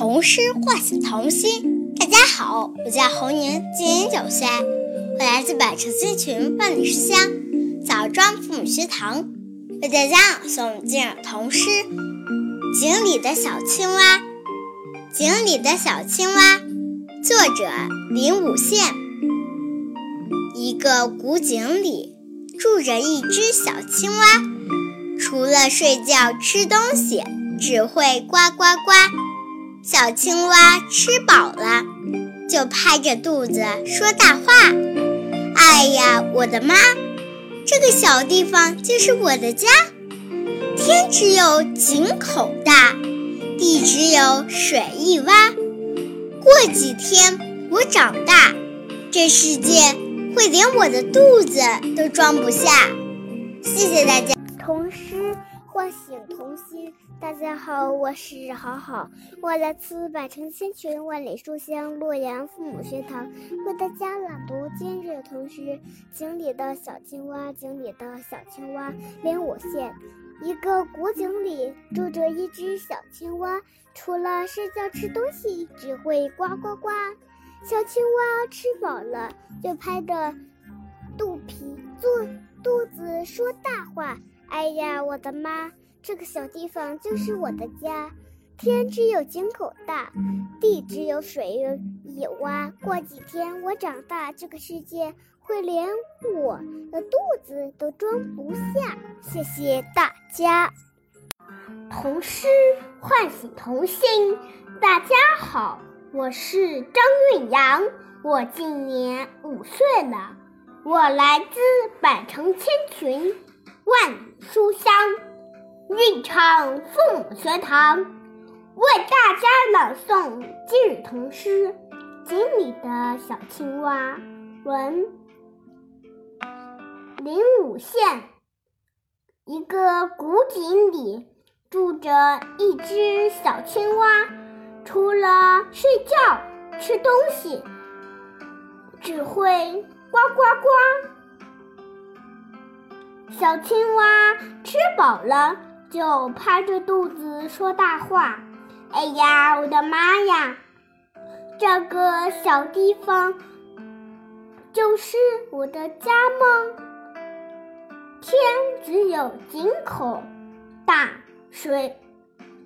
童诗唤醒童心。大家好，我叫侯宁，今年九岁，我来自百城新群万里书香枣庄父母学堂，为大家朗诵今日童诗《井里的小青蛙》。井里的小青蛙，作者林武宪。一个古井里住着一只小青蛙，除了睡觉吃东西，只会呱呱呱。小青蛙吃饱了，就拍着肚子说大话。哎呀，我的妈！这个小地方就是我的家。天只有井口大，地只有水一洼。过几天我长大，这世界会连我的肚子都装不下。谢谢大家。童诗。唤醒童心，大家好，我是好好，我来自百城千群万里书香洛阳父母学堂，为大家朗读今日童诗《井里的小青蛙》。井里的小青蛙，连我线。一个古井里住着一只小青蛙，除了睡觉吃东西，只会呱呱呱。小青蛙吃饱了，就拍着肚皮做肚子说大话。哎呀，我的妈！这个小地方就是我的家。天只有井口大，地只有水一洼。过几天我长大，这个世界会连我的肚子都装不下。谢谢大家。童诗唤醒童心。大家好，我是张韵阳，我今年五岁了，我来自百城千群。万里书香，韵唱父母学堂，为大家朗诵今日童诗《井里的小青蛙》。文林武县。一个古井里住着一只小青蛙，除了睡觉、吃东西，只会呱呱呱。小青蛙吃饱了，就拍着肚子说大话。哎呀，我的妈呀！这个小地方就是我的家吗？天只有井口大，水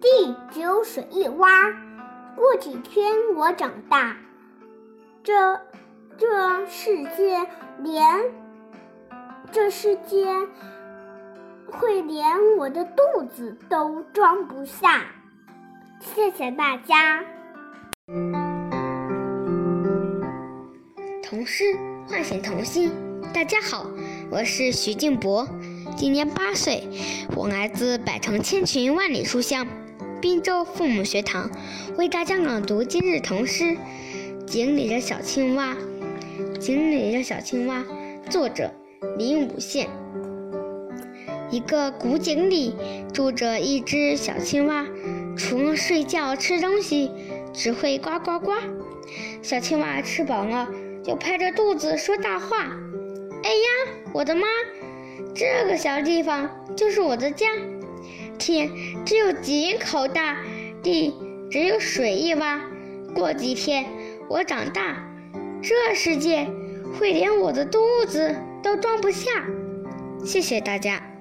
地只有水一洼。过几天我长大，这这世界连。这世界会连我的肚子都装不下。谢谢大家。童诗唤醒童心。大家好，我是徐静博，今年八岁，我来自百城千群万里书香滨州父母学堂，为大家朗读今日童诗《井里的小青蛙》。井里的小青蛙，作者。林武县，一个古井里住着一只小青蛙，除了睡觉吃东西，只会呱呱呱。小青蛙吃饱了，就拍着肚子说大话：“哎呀，我的妈！这个小地方就是我的家。天只有井口大，地只有水一洼。过几天我长大，这世界会连我的肚子。”都装不下，谢谢大家。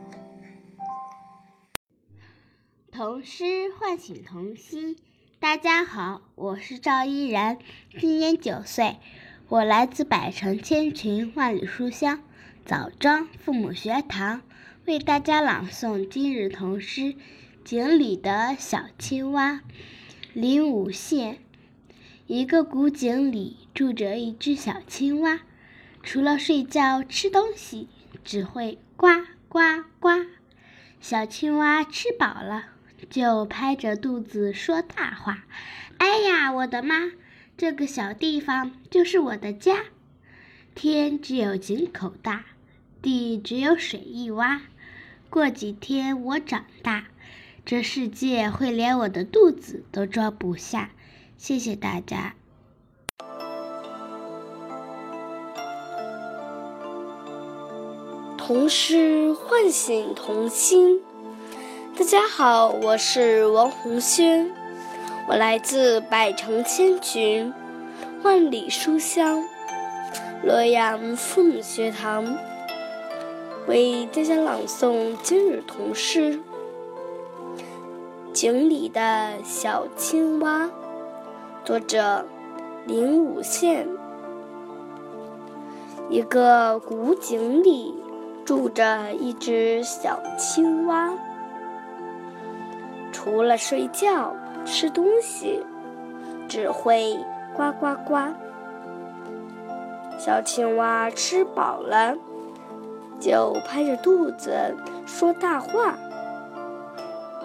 童诗唤醒童心。大家好，我是赵依然，今年九岁，我来自百城千群万里书香枣庄父母学堂，为大家朗诵今日童诗《井里的小青蛙》。林武宪。一个古井里住着一只小青蛙。除了睡觉、吃东西，只会呱呱呱。小青蛙吃饱了，就拍着肚子说大话：“哎呀，我的妈！这个小地方就是我的家。天只有井口大，地只有水一洼。过几天我长大，这世界会连我的肚子都装不下。”谢谢大家。童诗唤醒童心。大家好，我是王红轩，我来自百城千群，万里书香，洛阳父母学堂，为大家朗诵今日童诗《井里的小青蛙》，作者林武宪。一个古井里住着一只小青蛙，除了睡觉、吃东西，只会呱呱呱。小青蛙吃饱了，就拍着肚子说大话：“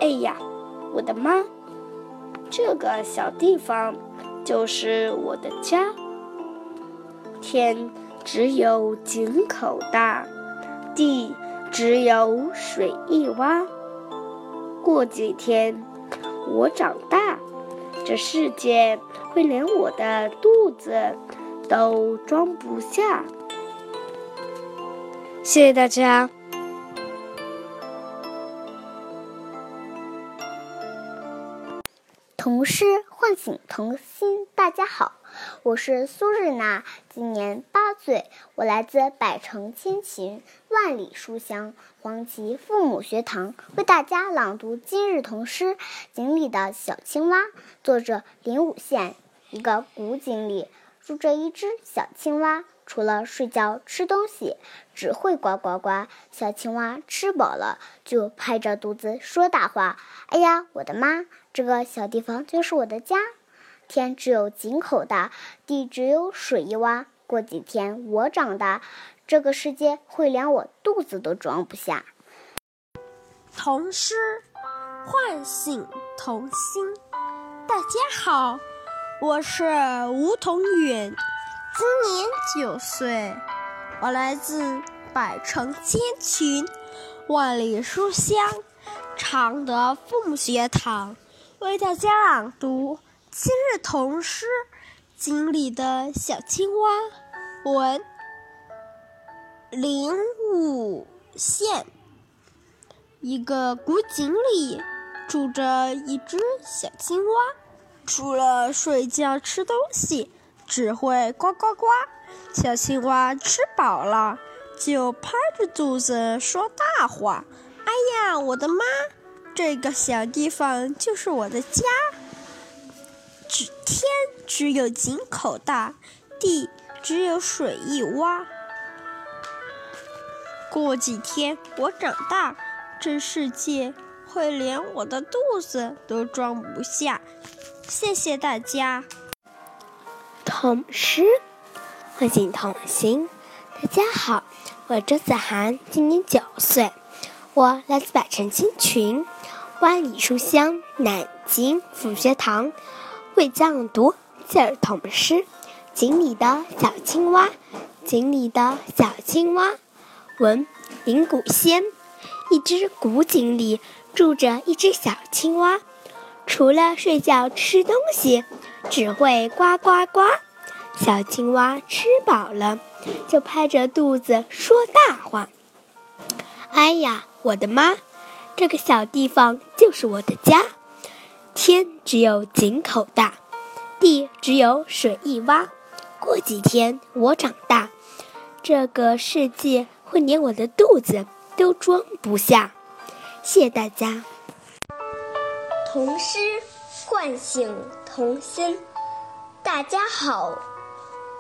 哎呀，我的妈！这个小地方就是我的家。”天。只有井口大，地只有水一洼。过几天，我长大，这世界会连我的肚子都装不下。谢谢大家。童诗唤醒童心，大家好。我是苏日娜，今年八岁，我来自百城千群，万里书香黄旗父母学堂，为大家朗读今日童诗《井里的小青蛙》，作者林武宪。一个古井里住着一只小青蛙，除了睡觉、吃东西，只会呱呱呱。小青蛙吃饱了，就拍着肚子说大话：“哎呀，我的妈！这个小地方就是我的家。”天只有井口大，地只有水一洼。过几天我长大，这个世界会连我肚子都装不下。童诗唤醒童心。大家好，我是吴桐远，今年九岁，我来自百城千群，万里书香，常德父母学堂，为大家朗读。今日童诗《井里的小青蛙》文林武县。一个古井里住着一只小青蛙，除了睡觉、吃东西，只会呱呱呱。小青蛙吃饱了，就拍着肚子说大话：“哎呀，我的妈！这个小地方就是我的家。”只天只有井口大，地只有水一洼。过几天我长大，这世界会连我的肚子都装不下。谢谢大家。童诗唤醒童心。大家好，我周子涵，今年九岁，我来自百城千群，万里书香南京府学堂。会讲读今儿童诗《井里的小青蛙》。井里的小青蛙，文林谷仙。一只古井里住着一只小青蛙，除了睡觉、吃东西，只会呱呱呱。小青蛙吃饱了，就拍着肚子说大话：“哎呀，我的妈！这个小地方就是我的家。”天只有井口大，地只有水一洼。过几天我长大，这个世界会连我的肚子都装不下。谢谢大家。童诗唤醒童心。大家好，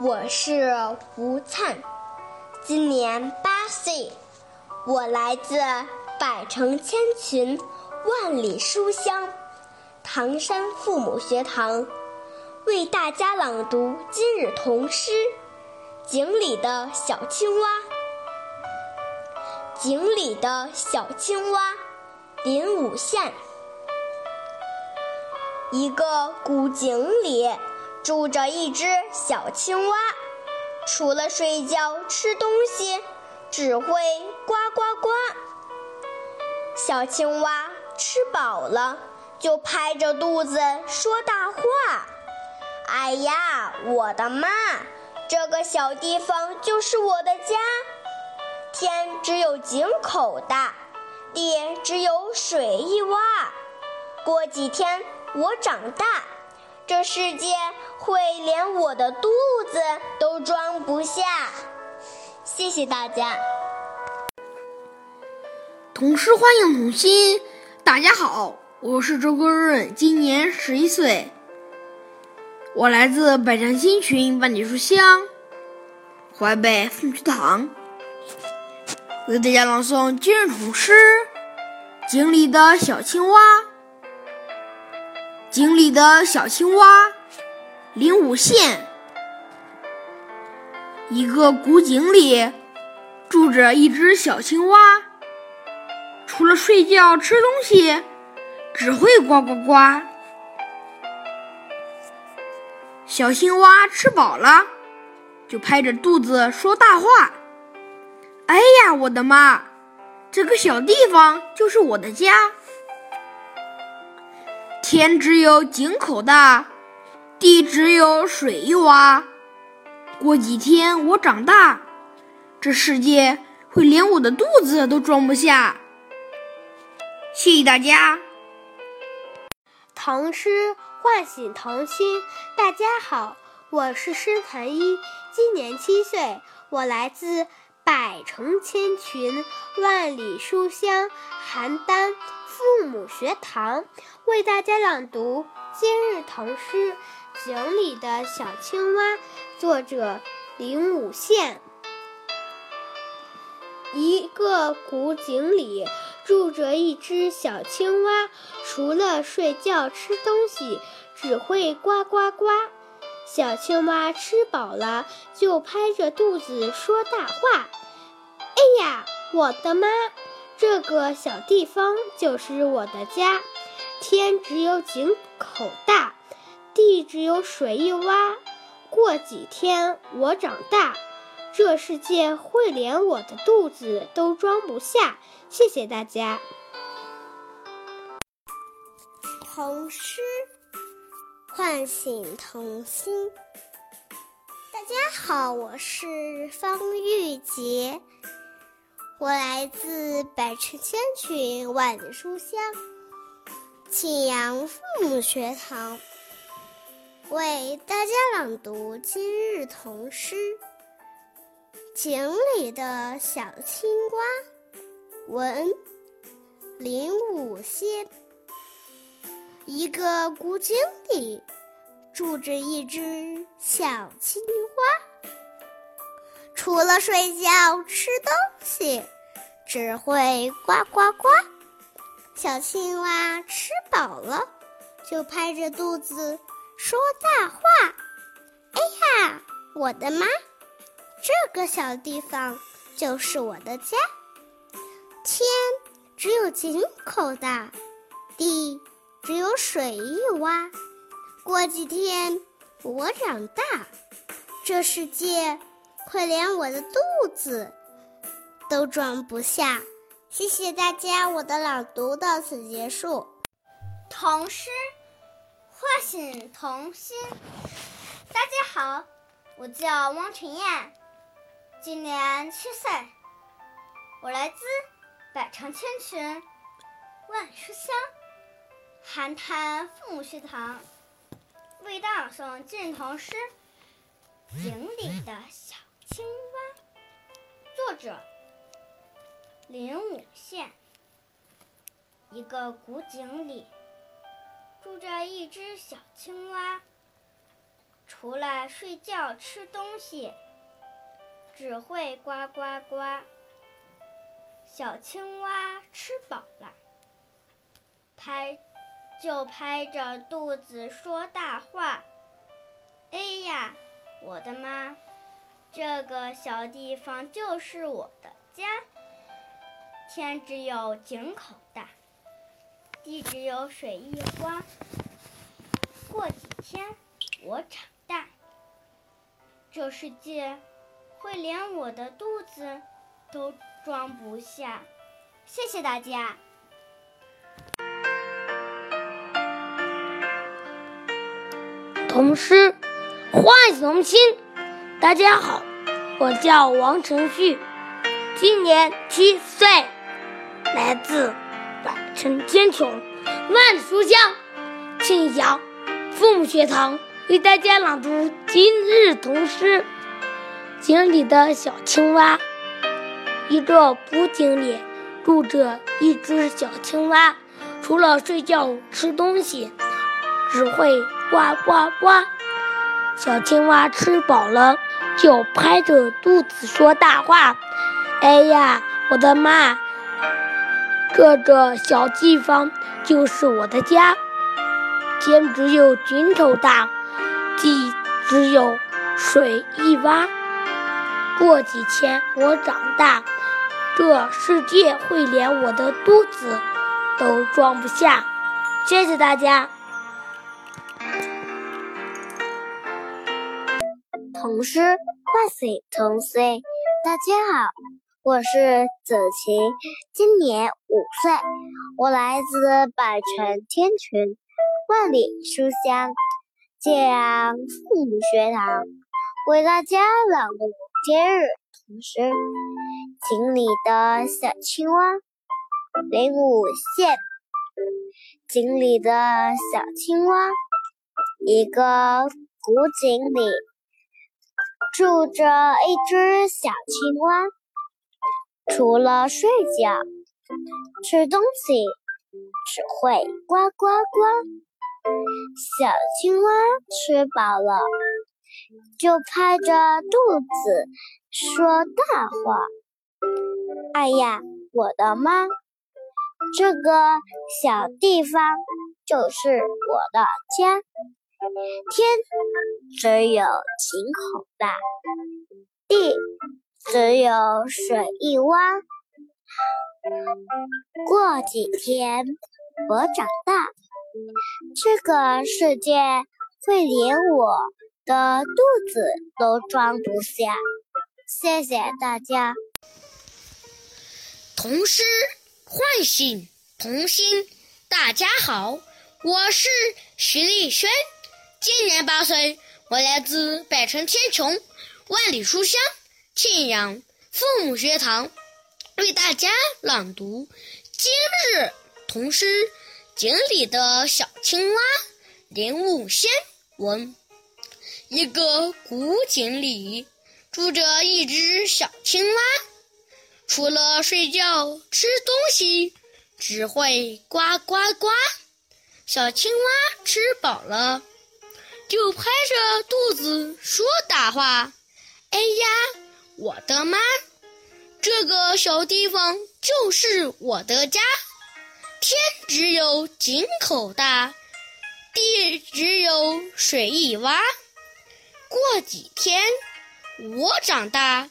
我是吴灿，今年八岁，我来自百城千群，万里书香。唐山父母学堂为大家朗读今日童诗《井里的小青蛙》。井里的小青蛙，林武宪。一个古井里住着一只小青蛙，除了睡觉、吃东西，只会呱呱呱。小青蛙吃饱了。就拍着肚子说大话：“哎呀，我的妈！这个小地方就是我的家。天只有井口大，地只有水一洼。过几天我长大。”这世界会连我的肚子都装不下。谢谢大家。童诗欢迎童心，大家好，我是周国润，今年十一岁，我来自百城新群万里书香淮北凤曲堂，为大家朗诵今日童诗《井里的小青蛙》。井里的小青蛙，零五县。一个古井里住着一只小青蛙，除了睡觉、吃东西，只会呱呱呱。小青蛙吃饱了，就拍着肚子说大话：“哎呀，我的妈！这个小地方就是我的家。”天只有井口大，地只有水一洼。过几天我长大，这世界会连我的肚子都装不下。谢谢大家。唐诗唤醒童心。大家好，我是申团一，今年七岁，我来自百城千群、万里书香邯郸。父母学堂为大家朗读今日唐诗《井里的小青蛙》，作者林武宪。一个古井里住着一只小青蛙，除了睡觉、吃东西，只会呱呱呱。小青蛙吃饱了，就拍着肚子说大话：“哎呀，我的妈！”这个小地方就是我的家，天只有井口大，地只有水一洼。过几天我长大，这世界会连我的肚子都装不下。谢谢大家。童诗唤醒童心。大家好，我是方玉洁。我来自百城千群万里书香庆阳父母学堂，为大家朗读今日童诗《井里的小青蛙》。文林武仙。一个古井里住着一只小青蛙。除了睡觉、吃东西，只会呱呱呱。小青蛙吃饱了，就拍着肚子说大话：“哎呀，我的妈！这个小地方就是我的家。天只有井口大，地只有水一洼。过几天我长大，这世界……”会连我的肚子都装不下。谢谢大家，我的朗读到此结束。童诗唤醒童心。大家好，我叫汪晨燕，今年七岁，我来自百城千群万书香邯郸父母学堂，为大家朗诵今日童诗《井里的小》。青蛙，作者林武县。一个古井里住着一只小青蛙，除了睡觉、吃东西，只会呱呱呱。小青蛙吃饱了，拍就拍着肚子说大话：“哎呀，我的妈！”这个小地方就是我的家，天只有井口大，地只有水一洼。过几天我长大，这世界会连我的肚子都装不下。谢谢大家。童诗唤醒童心。大家好，我叫王晨旭，今年七岁，来自百城千穷万书香庆阳父母学堂为大家朗读今日童诗。井里的小青蛙，一个古井里住着一只小青蛙，除了睡觉、吃东西，只会呱呱呱。小青蛙吃饱了，就拍着肚子说大话：“哎呀，我的妈！这个小地方就是我的家。天只有井口大，地只有水一洼。过几天我长大，这世界会连我的肚子都装不下。”谢谢大家。童诗万岁童心。大家好，我是子晴，今年五岁，我来自百城天群，万里书香建阳父母学堂，为大家朗读今日童诗《井里的小青蛙》。灵武县，井里的小青蛙，一个古井里。住着一只小青蛙，除了睡觉、吃东西，只会呱呱呱。小青蛙吃饱了，就拍着肚子说大话：“哎呀，我的妈！这个小地方就是我的家。”天只有井口大，地只有水一洼。过几天我长大，这个世界会连我的肚子都装不下。谢谢大家。童诗唤醒童心。大家好，我是徐丽轩。今年八岁，我来自百城千穷、万里书香庆阳父母学堂，为大家朗读今日童诗《井里的小青蛙》。林武先文：一个古井里住着一只小青蛙，除了睡觉、吃东西，只会呱呱呱。小青蛙吃饱了。就拍着肚子说大话，哎呀，我的妈！这个小地方就是我的家。天只有井口大，地只有水一洼。过几天我长大，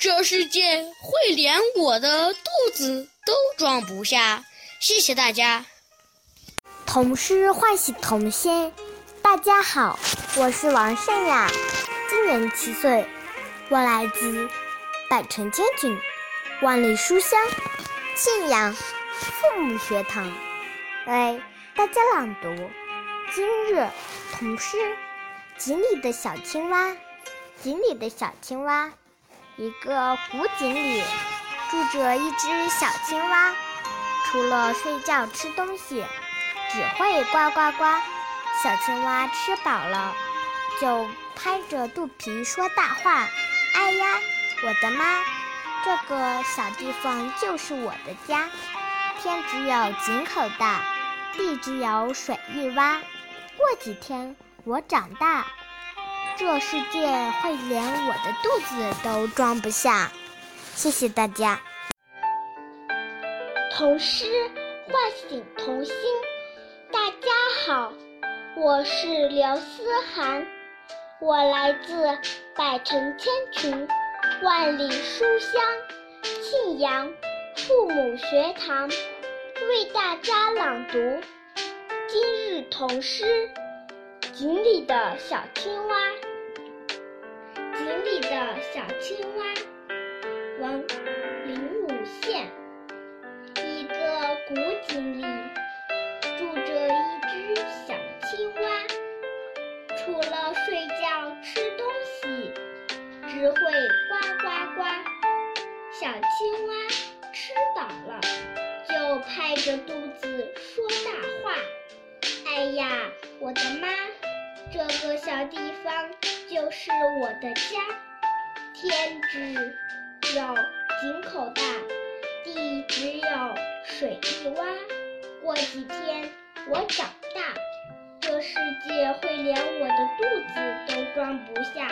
这世界会连我的肚子都装不下。谢谢大家。童诗唤醒童心。大家好，我是王善雅，今年七岁，我来自百城千群，万里书香信阳父母学堂，为大家朗读今日童诗《井里的小青蛙》。井里的小青蛙，一个古井里住着一只小青蛙，除了睡觉吃东西，只会呱呱呱。小青蛙吃饱了，就拍着肚皮说大话：“哎呀，我的妈！这个小地方就是我的家。天只有井口大，地只有水一洼。过几天我长大，这世界会连我的肚子都装不下。”谢谢大家。童诗唤醒童心，大家好。我是刘思涵，我来自百城千群，万里书香庆阳父母学堂，为大家朗读今日童诗《井里的小青蛙》。井里的小青蛙，的家。天只有井口大，地只有水一洼。过几天我长大，这世界会连我的肚子都装不下。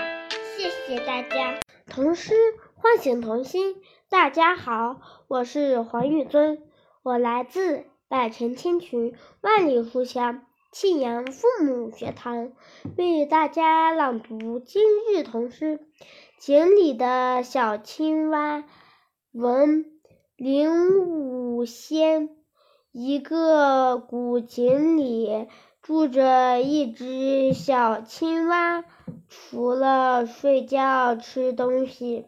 谢谢大家。童诗唤醒童心。大家好，我是黄玉尊，我来自百城千群万里书香庆阳父母学堂，为大家朗读今日童诗《井里的小青蛙》。文林武仙。一个古井里住着一只小青蛙，除了睡觉、吃东西。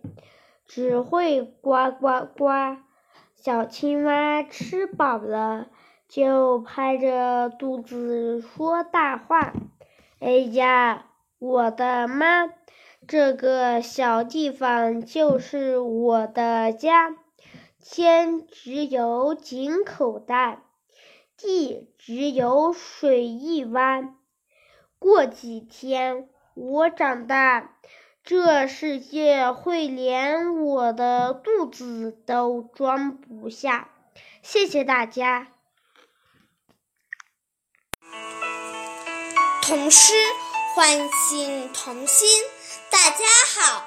只会呱呱呱，小青蛙吃饱了就拍着肚子说大话。哎呀，我的妈！这个小地方就是我的家。天只有井口大，地只有水一弯。过几天我长大。这世界会连我的肚子都装不下。谢谢大家。童诗唤醒童心。大家好，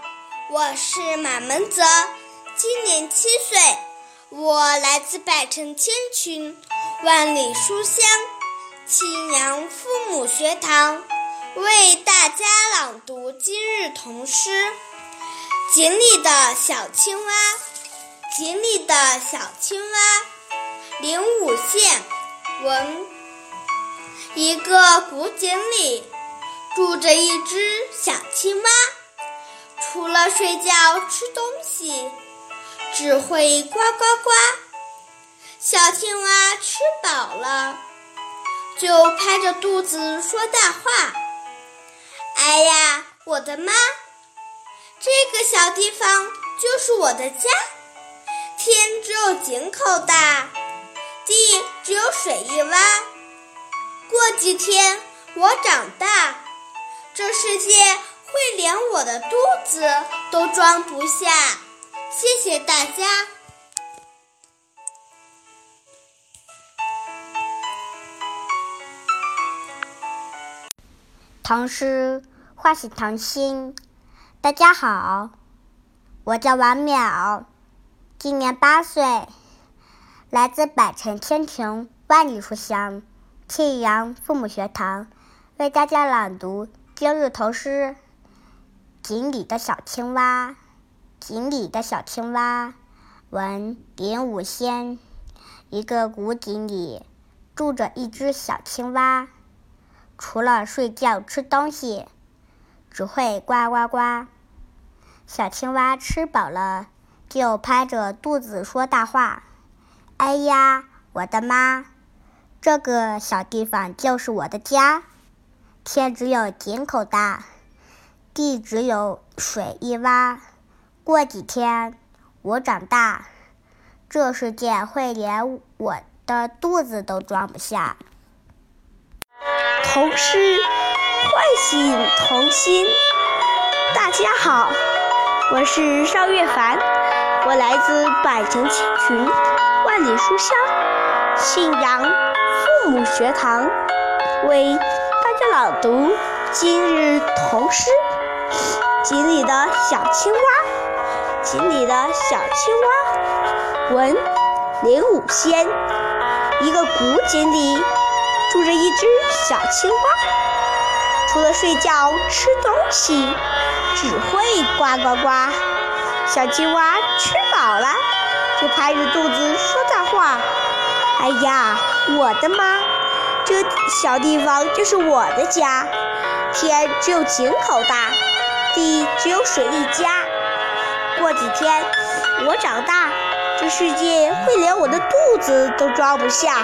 我是马门泽，今年七岁，我来自百城千群，万里书香，庆阳父母学堂。为大家朗读今日童诗《井里的小青蛙》。井里的小青蛙，林武县文。一个古井里住着一只小青蛙，除了睡觉、吃东西，只会呱呱呱。小青蛙吃饱了，就拍着肚子说大话。哎呀，我的妈！这个小地方就是我的家。天只有井口大，地只有水一洼。过几天我长大，这世界会连我的肚子都装不下。谢谢大家。唐诗。唤醒童心，大家好，我叫王淼，今年八岁，来自百城千庭万里书香庆阳父母学堂，为大家朗读今日童诗《井里的小青蛙》。井里的小青蛙，文林武仙。一个古井里住着一只小青蛙，除了睡觉、吃东西。只会呱呱呱，小青蛙吃饱了就拍着肚子说大话。哎呀，我的妈！这个小地方就是我的家。天只有井口大，地只有水一洼。过几天我长大，这世界会连我的肚子都装不下。童诗。唤醒童心，大家好，我是邵月凡，我来自百城千群，万里书香，信阳父母学堂，为大家朗读今日童诗《井里的小青蛙》。井里的小青蛙，文林武仙。一个古井里住着一只小青蛙。除了睡觉、吃东西，只会呱呱呱。小青蛙吃饱了，就拍着肚子说大话。哎呀，我的妈！这小地方就是我的家。天只有井口大，地只有水一家。过几天我长大，这世界会连我的肚子都装不下。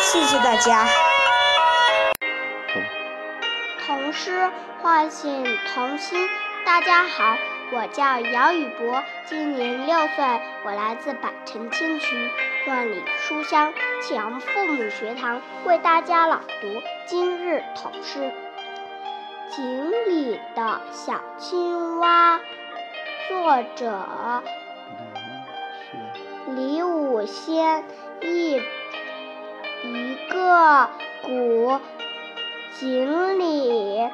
谢谢大家。童诗唤醒童心。大家好，我叫姚宇博，今年六岁，我来自百城千群万里书香庆阳父母学堂为大家朗读今日童诗《井里的小青蛙》，作者李武仙。一一个古井里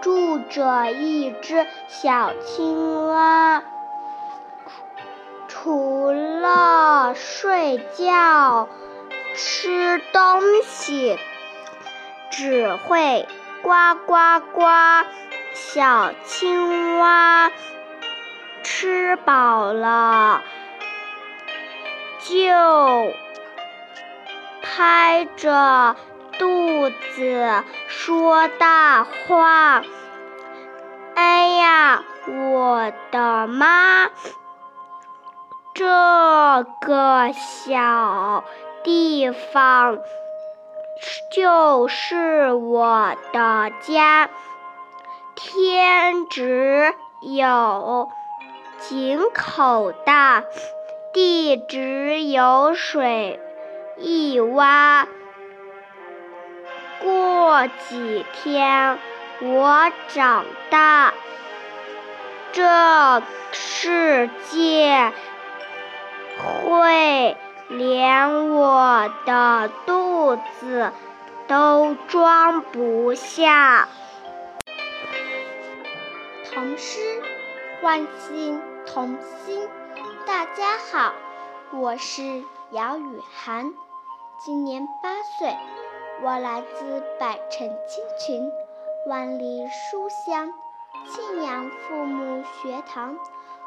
住着一只小青蛙。除了睡觉、吃东西，只会呱呱呱。小青蛙吃饱了，就拍着肚子说大话：“哎呀，我的妈！”这个小地方就是我的家，天只有井口大，地只有水一洼。过几天我长大，这世界。会连我的肚子都装不下。童诗唤醒童心。大家好，我是姚雨涵，今年八岁，我来自百城千群，万里书香庆阳父母学堂，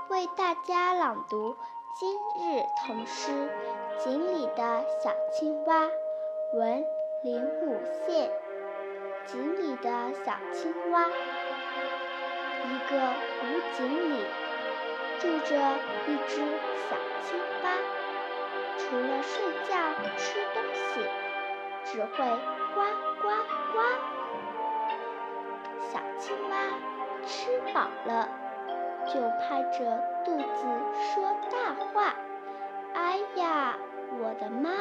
为大家朗读。今日童诗《井里的小青蛙》文林武宪。井里的小青蛙，一个古井里住着一只小青蛙，除了睡觉、吃东西，只会呱呱呱。小青蛙吃饱了。就拍着肚子说大话。哎呀，我的妈！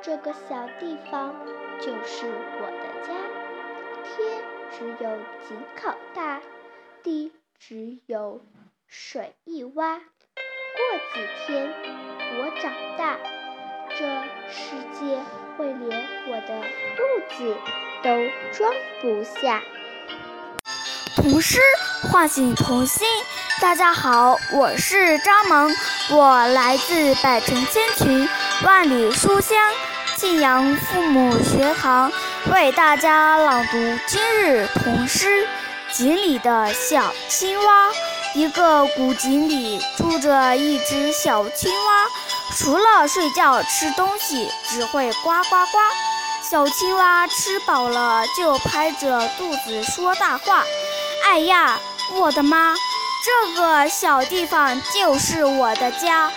这个小地方就是我的家。天只有井口大，地只有水一洼。过几天我长大，这世界会连我的肚子都装不下。童诗唤醒童心。大家好，我是张萌，我来自百城千群，万里书香庆阳父母学堂，为大家朗读今日童诗《井里的小青蛙》。一个古井里住着一只小青蛙，除了睡觉、吃东西，只会呱呱呱。小青蛙吃饱了，就拍着肚子说大话：“哎呀，我的妈！”这个小地方就是我的家，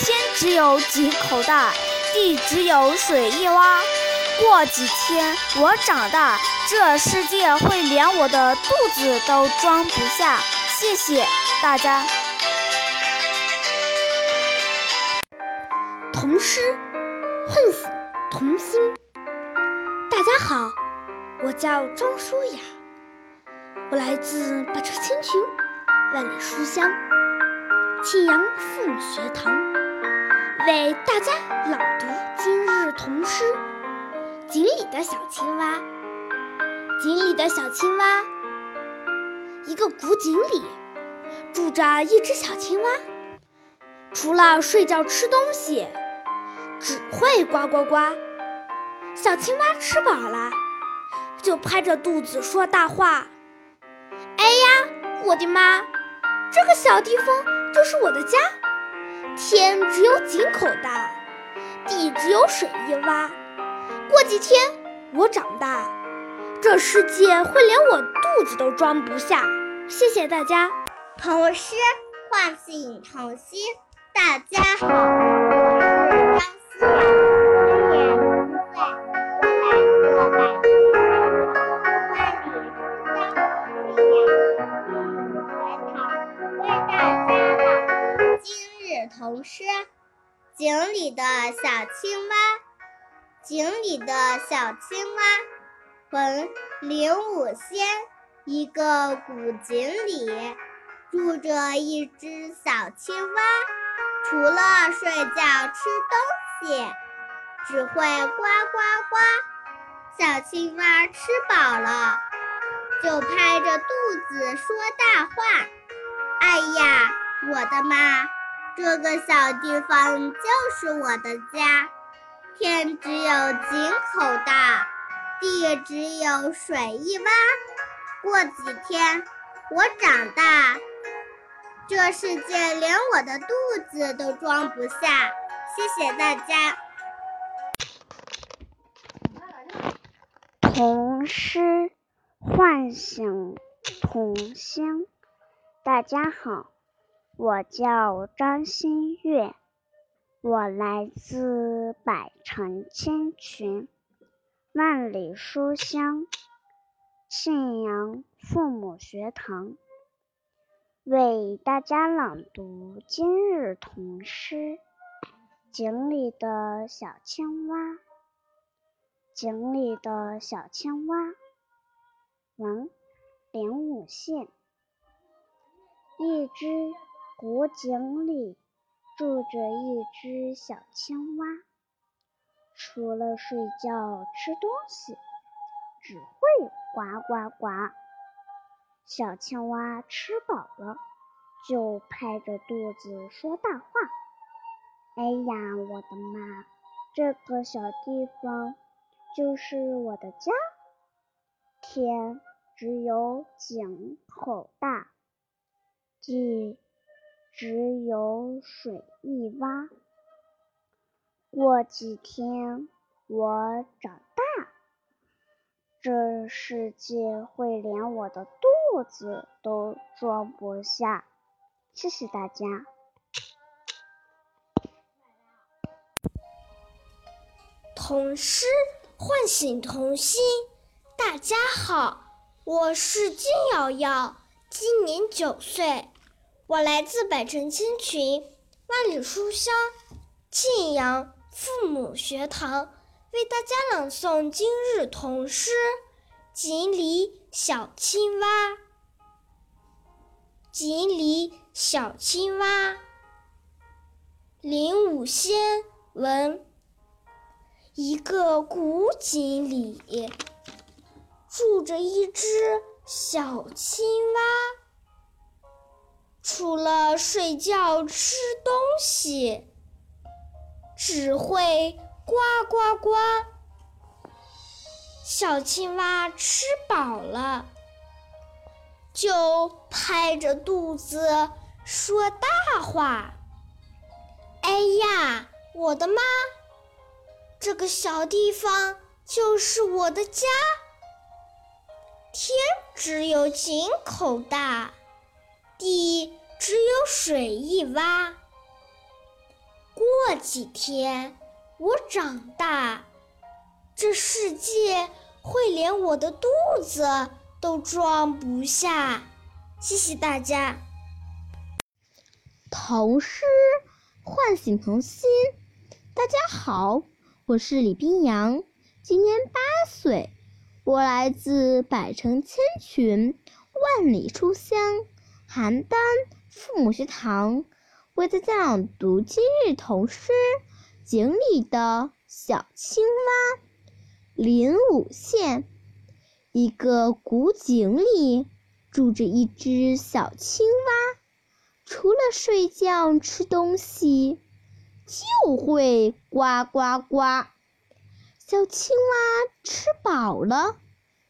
天只有井口大，地只有水一洼。过几天我长大，这世界会连我的肚子都装不下。谢谢大家。童诗唤醒童心。大家好，我叫庄舒雅，我来自百城千群。万里书香，庆阳父母学堂为大家朗读今日童诗《井里的小青蛙》。井里的小青蛙，一个古井里住着一只小青蛙，除了睡觉、吃东西，只会呱呱呱。小青蛙吃饱了，就拍着肚子说大话：“哎呀，我的妈！”这个小地方就是我的家，天只有井口大，地只有水一洼。过几天我长大，这世界会连我肚子都装不下。谢谢大家。童诗唤醒童心，大家好，我是张思雅童诗《井里的小青蛙井里的小青蛙，文林武仙。一个古井里住着一只小青蛙，除了睡觉吃东西，只会呱呱呱。小青蛙吃饱了，就拍着肚子说大话：“哎呀，我的妈！这个小地方就是我的家。”天只有井口大，地只有水一洼。过几天我长大，这世界连我的肚子都装不下。谢谢大家。童诗唤醒童心。大家好，我叫张馨月。我来自百城千群，万里书香，信阳父母学堂，为大家朗读今日童诗《井里的小青蛙》。井里的小青蛙，文林武宪。一只古井里。住着一只小青蛙，除了睡觉吃东西，只会呱呱呱。小青蛙吃饱了，就拍着肚子说大话：“哎呀，我的妈！这个小地方就是我的家。天只有井口大，地……”只有水一洼。过几天我长大，这世界会连我的肚子都装不下。谢谢大家。童诗唤醒童心。大家好，我是金瑶瑶，今年九岁。我来自百城千群，万里书香，庆阳父母学堂，为大家朗诵今日童诗《锦鲤小青蛙》。锦鲤小青蛙，林武仙文。一个古井里，住着一只小青蛙。除了睡觉吃东西，只会呱呱呱。小青蛙吃饱了，就拍着肚子说大话：“哎呀，我的妈！这个小地方就是我的家。天只有井口大。”地只有水一洼。过几天我长大，这世界会连我的肚子都装不下。谢谢大家。童诗唤醒童心。大家好，我是李冰阳，今年八岁，我来自百城千群，万里书香。邯郸父母学堂为大家朗读今日童诗《井里的小青蛙》。林武县一个古井里住着一只小青蛙，除了睡觉吃东西，就会呱呱呱。小青蛙吃饱了，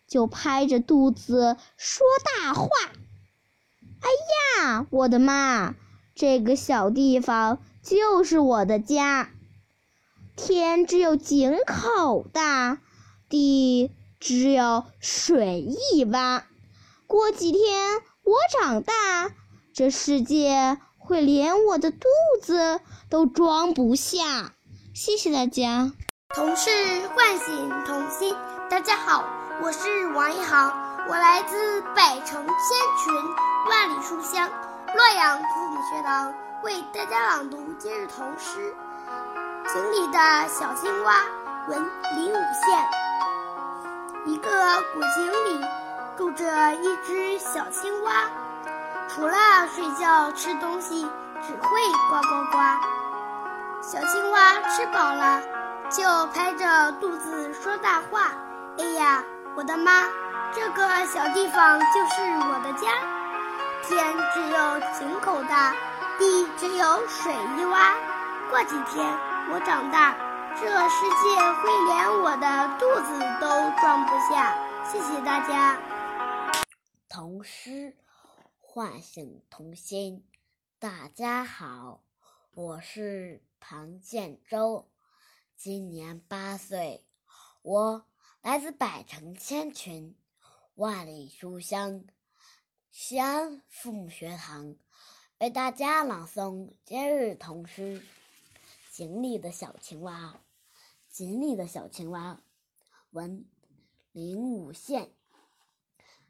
就拍着肚子说大话。哎呀，我的妈！这个小地方就是我的家。天只有井口大，地只有水一洼。过几天我长大，这世界会连我的肚子都装不下。谢谢大家。同事唤醒童心。大家好，我是王一豪。我来自百城千群，万里书香，洛阳父母学堂为大家朗读今日童诗《井里的小青蛙》。文林武宪。一个古井里住着一只小青蛙，除了睡觉吃东西，只会呱呱呱。小青蛙吃饱了，就拍着肚子说大话：“哎呀，我的妈，这个小地方就是我的家。天只有井口大，地只有水一洼。过几天我长大。”这世界会连我的肚子都装不下。谢谢大家。童诗唤醒童心。大家好，我是庞建洲，今年八岁，我来自百城千群，万里书香，西安父母学堂，为大家朗诵今日童诗。井里的小青蛙，井里的小青蛙，文林武宪。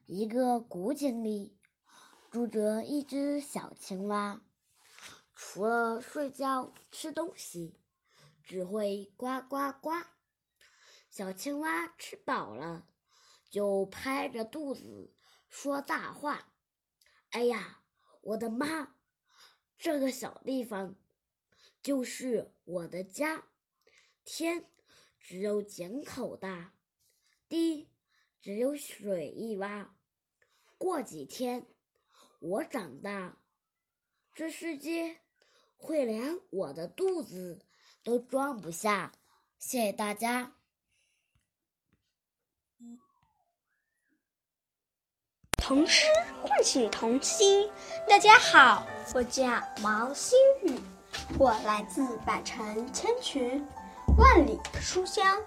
一个古井里住着一只小青蛙，除了睡觉、吃东西，只会呱呱呱。小青蛙吃饱了，就拍着肚子说大话：“哎呀，我的妈！这个小地方……”就是我的家，天只有井口大，地只有水一洼。过几天我长大，这世界会连我的肚子都装不下。谢谢大家。童诗唤醒童心。大家好，我叫毛新宇。我来自百城千群，万里书香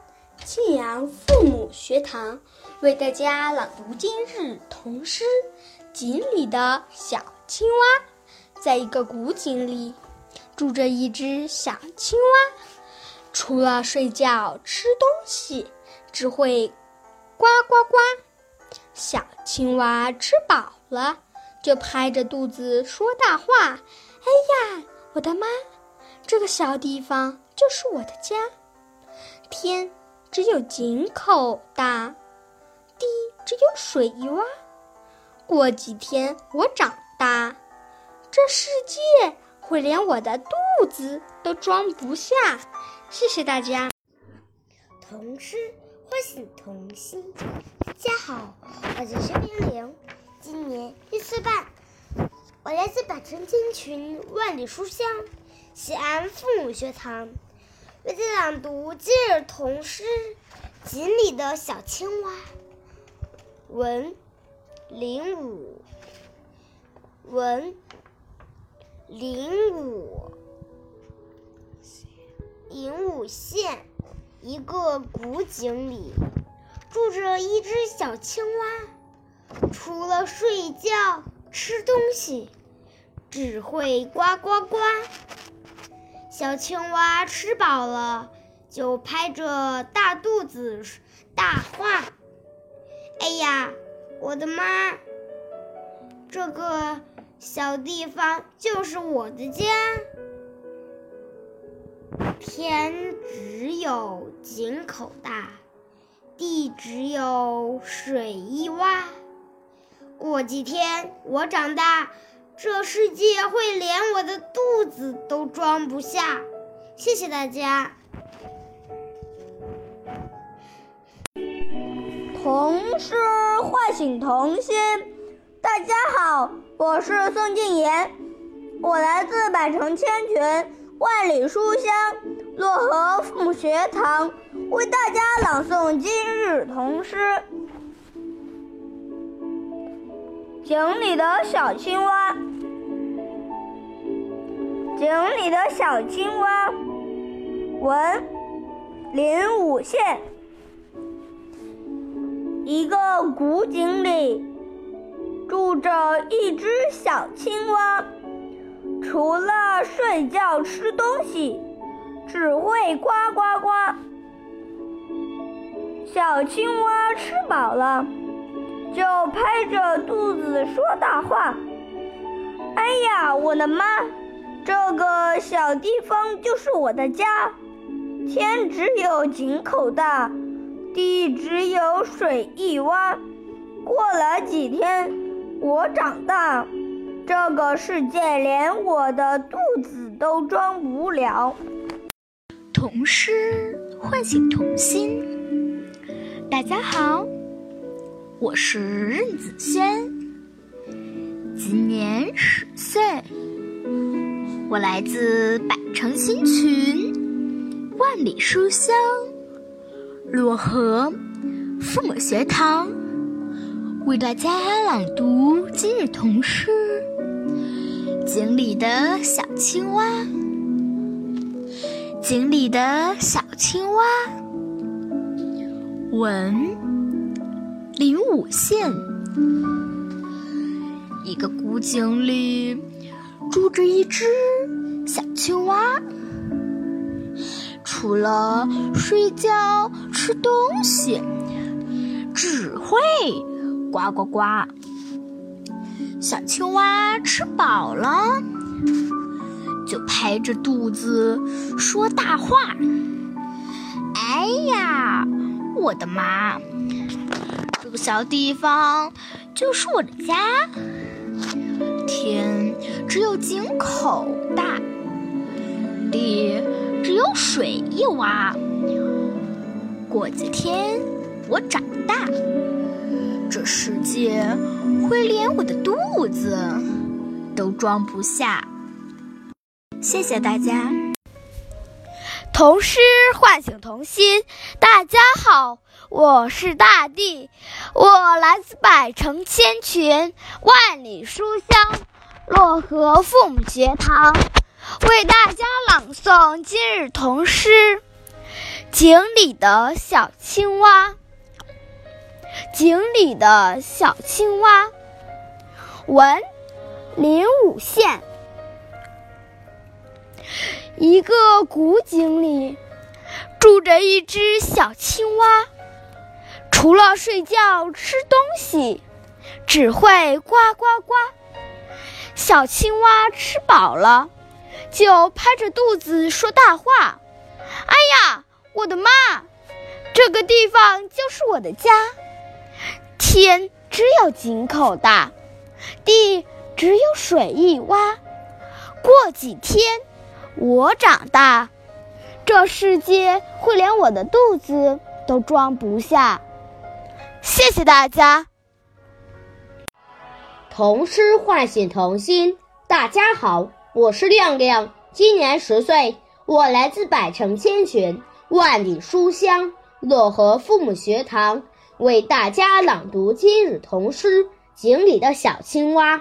庆阳父母学堂，为大家朗读今日童诗。井里的小青蛙，在一个古井里，住着一只小青蛙，除了睡觉吃东西，只会呱呱呱。小青蛙吃饱了，就拍着肚子说大话：“哎呀，我的妈！”这个小地方就是我的家，天只有井口大，地只有水一洼。过几天我长大，这世界会连我的肚子都装不下。谢谢大家。童诗唤醒童心。大家好，我叫薛冰玲，今年一岁半，我来自百城千群，万里书香。西安父母学堂为大家朗读今日童诗《锦里的小青蛙》。文林武文林武林武县一个古井里住着一只小青蛙，除了睡觉吃东西，只会呱呱呱。小青蛙吃饱了，就拍着大肚子大话：“哎呀，我的妈！这个小地方就是我的家。天只有井口大，地只有水一洼。过几天我长大。”这世界会连我的肚子都装不下，谢谢大家。童诗唤醒童心，大家好，我是宋静言，我来自百城千群，万里书香漯河父母学堂，为大家朗诵今日童诗。井里的小青蛙，井里的小青蛙，文林武县。一个古井里住着一只小青蛙，除了睡觉吃东西，只会呱呱呱。小青蛙吃饱了。就拍着肚子说大话：“哎呀，我的妈！这个小地方就是我的家，天只有井口大，地只有水一洼。过了几天，我长大，这个世界连我的肚子都装不了。童诗唤醒童心。大家好，我是任子轩，今年十岁，我来自百城新群，万里书香，漯河父母学堂，为大家朗读今日童诗《井里的小青蛙》。井里的小青蛙，文林武宪。一个古井里住着一只小青蛙，除了睡觉、吃东西，只会呱呱呱。小青蛙吃饱了。就拍着肚子说大话。哎呀，我的妈！这个小地方就是我的家。天只有井口大，地只有水一洼。过几天我长大，这世界会连我的肚子都装不下。谢谢大家。童诗唤醒童心。大家好，我是大地，我来自百城千群，万里书香，漯河父母学堂，为大家朗诵今日童诗《井里的小青蛙》。井里的小青蛙，文林武县。一个古井里住着一只小青蛙，除了睡觉、吃东西，只会呱呱呱。小青蛙吃饱了，就拍着肚子说大话：“哎呀，我的妈！这个地方就是我的家。天只有井口大，地只有水一洼。过几天。”我长大，这世界会连我的肚子都装不下。谢谢大家。童诗唤醒童心。大家好，我是亮亮，今年十岁，我来自百城千群，万里书香，漯河父母学堂，为大家朗读今日童诗《井里的小青蛙》。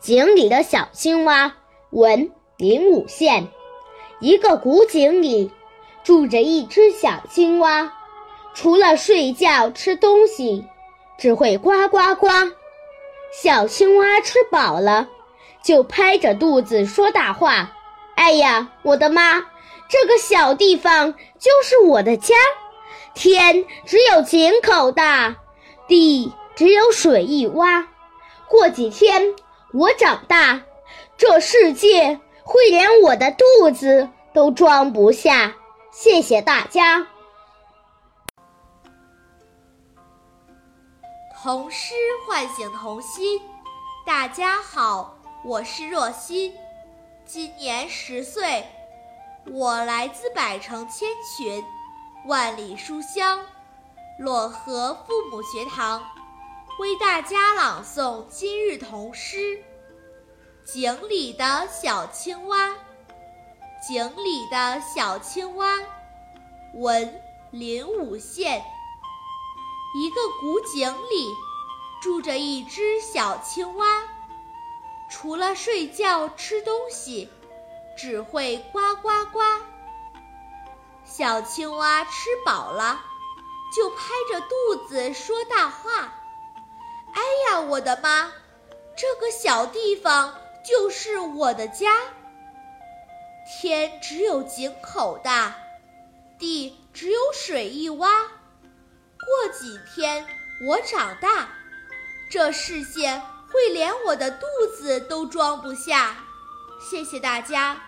井里的小青蛙，文。林武县，一个古井里住着一只小青蛙，除了睡觉、吃东西，只会呱呱呱。小青蛙吃饱了，就拍着肚子说大话：“哎呀，我的妈！这个小地方就是我的家。天只有井口大，地只有水一洼。过几天我长大，这世界……”会连我的肚子都装不下，谢谢大家。童诗唤醒童心，大家好，我是若欣，今年十岁，我来自百城千群，万里书香，漯河父母学堂，为大家朗诵今日童诗。井里的小青蛙，井里的小青蛙，文林武宪。一个古井里住着一只小青蛙，除了睡觉、吃东西，只会呱呱呱。小青蛙吃饱了，就拍着肚子说大话：“哎呀，我的妈！这个小地方……”就是我的家。天只有井口大，地只有水一洼。过几天我长大，这视线会连我的肚子都装不下。谢谢大家。